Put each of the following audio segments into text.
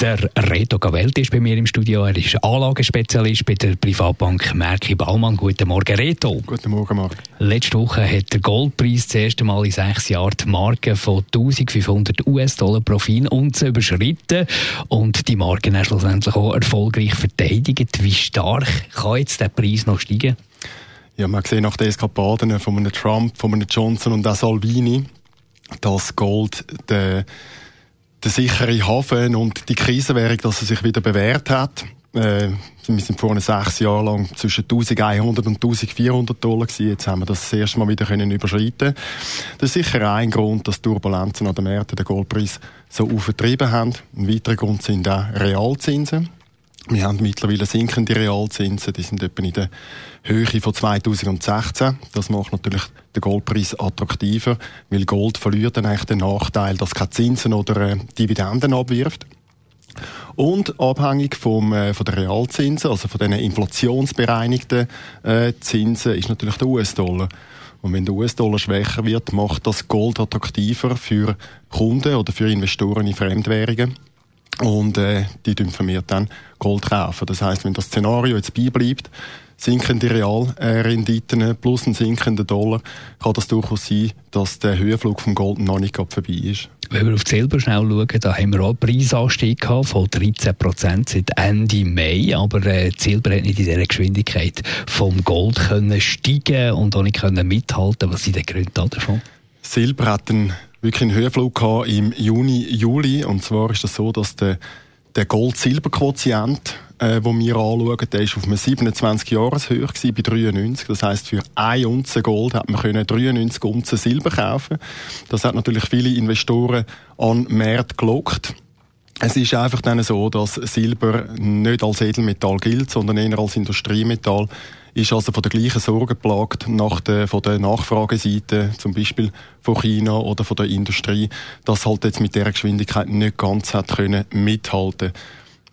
der Reto Gavelti ist bei mir im Studio. Er ist Anlagenspezialist bei der Privatbank Merki Baumann. Guten Morgen, Reto. Guten Morgen, Marc. Letzte Woche hat der Goldpreis das erste Mal in sechs Jahren die Marke von 1500 US-Dollar pro Unze überschritten und die Marke ist schlussendlich auch erfolgreich verteidigt. Wie stark kann jetzt der Preis noch steigen? Ja, man sieht nach den Eskapaden von einem Trump, von einem Johnson und auch Salvini, dass Gold der der sichere Hafen und die Krisenwährung, dass er sich wieder bewährt hat. Äh, wir sind vorhin sechs Jahre lang zwischen 1100 und 1400 Dollar gewesen. Jetzt haben wir das, das erste Mal wieder können überschreiten. Das ist sicher ein Grund, dass Turbulenzen an den Märkten den Goldpreis so aufgetrieben haben. Ein weiterer Grund sind auch Realzinsen. Wir haben mittlerweile sinkende Realzinsen, die sind etwa in der Höhe von 2016. Das macht natürlich den Goldpreis attraktiver, weil Gold verliert dann eigentlich den Nachteil, dass keine Zinsen oder äh, Dividenden abwirft. Und abhängig vom, äh, von der Realzinsen, also von den inflationsbereinigten äh, Zinsen, ist natürlich der US-Dollar. Und wenn der US-Dollar schwächer wird, macht das Gold attraktiver für Kunden oder für Investoren in Fremdwährungen. Und äh, die dürfen vermehrt dann Gold kaufen. Das heißt, wenn das Szenario jetzt beibleibt, sinkende Realrenditen plus ein sinkender Dollar, kann das durchaus sein, dass der Höhenflug vom Gold noch nicht vorbei ist. Wenn wir auf die Silber schnell schauen, da haben wir auch einen Preisanstieg von 13 Prozent seit Ende Mai, aber äh, Silber hat nicht in dieser Geschwindigkeit vom Gold können steigen und auch nicht können mithalten. Was sind die Gründe davon? Silber hat einen wirklich einen Höhenflug im Juni, Juli. Und zwar ist das so, dass der, der Gold-Silber-Quotient, äh, wo wir anschauen, der ist auf einem 27-Jahres-Höhe bei 93. Das heisst, für ein Unze Gold hat man können 93 Unzen Silber kaufen. Das hat natürlich viele Investoren an Märkte gelockt. Es ist einfach dann so, dass Silber nicht als Edelmetall gilt, sondern eher als Industriemetall ist also von der gleichen Sorge geplagt nach der, von der Nachfrageseite, zum Beispiel von China oder von der Industrie, dass halt jetzt mit der Geschwindigkeit nicht ganz hat können mithalten.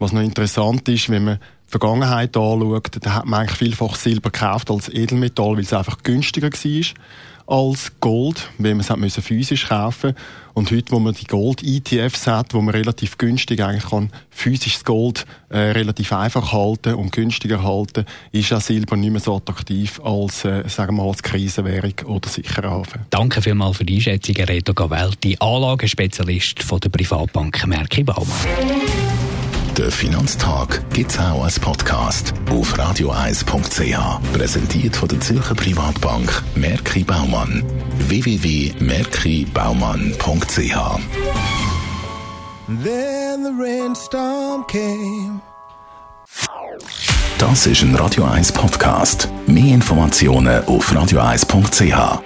Was noch interessant ist, wenn man die Vergangenheit anschaut, da hat man eigentlich vielfach Silber gekauft als Edelmetall, weil es einfach günstiger war als Gold, wenn man es hat müssen physisch kaufen und heute, wo man die Gold-ETFs hat, wo man relativ günstig eigentlich kann physisches Gold äh, relativ einfach halten und günstiger halten, ist auch Silber nicht mehr so attraktiv als, äh, sagen wir mal, als Krisenwährung oder sicherer Hafen. Danke vielmals für die Einschätzung, Reto Gavelti, Anlagenspezialist von der Privatbank Merki Baumann. Der Finanztag gibt es auch als Podcast auf radioeis.ch. Präsentiert von der Zürcher Privatbank Merki Baumann. www.merkibaumann.ch Then the rainstorm came. Das ist ein Radio 1 Podcast. Mehr Informationen auf radioeis.ch.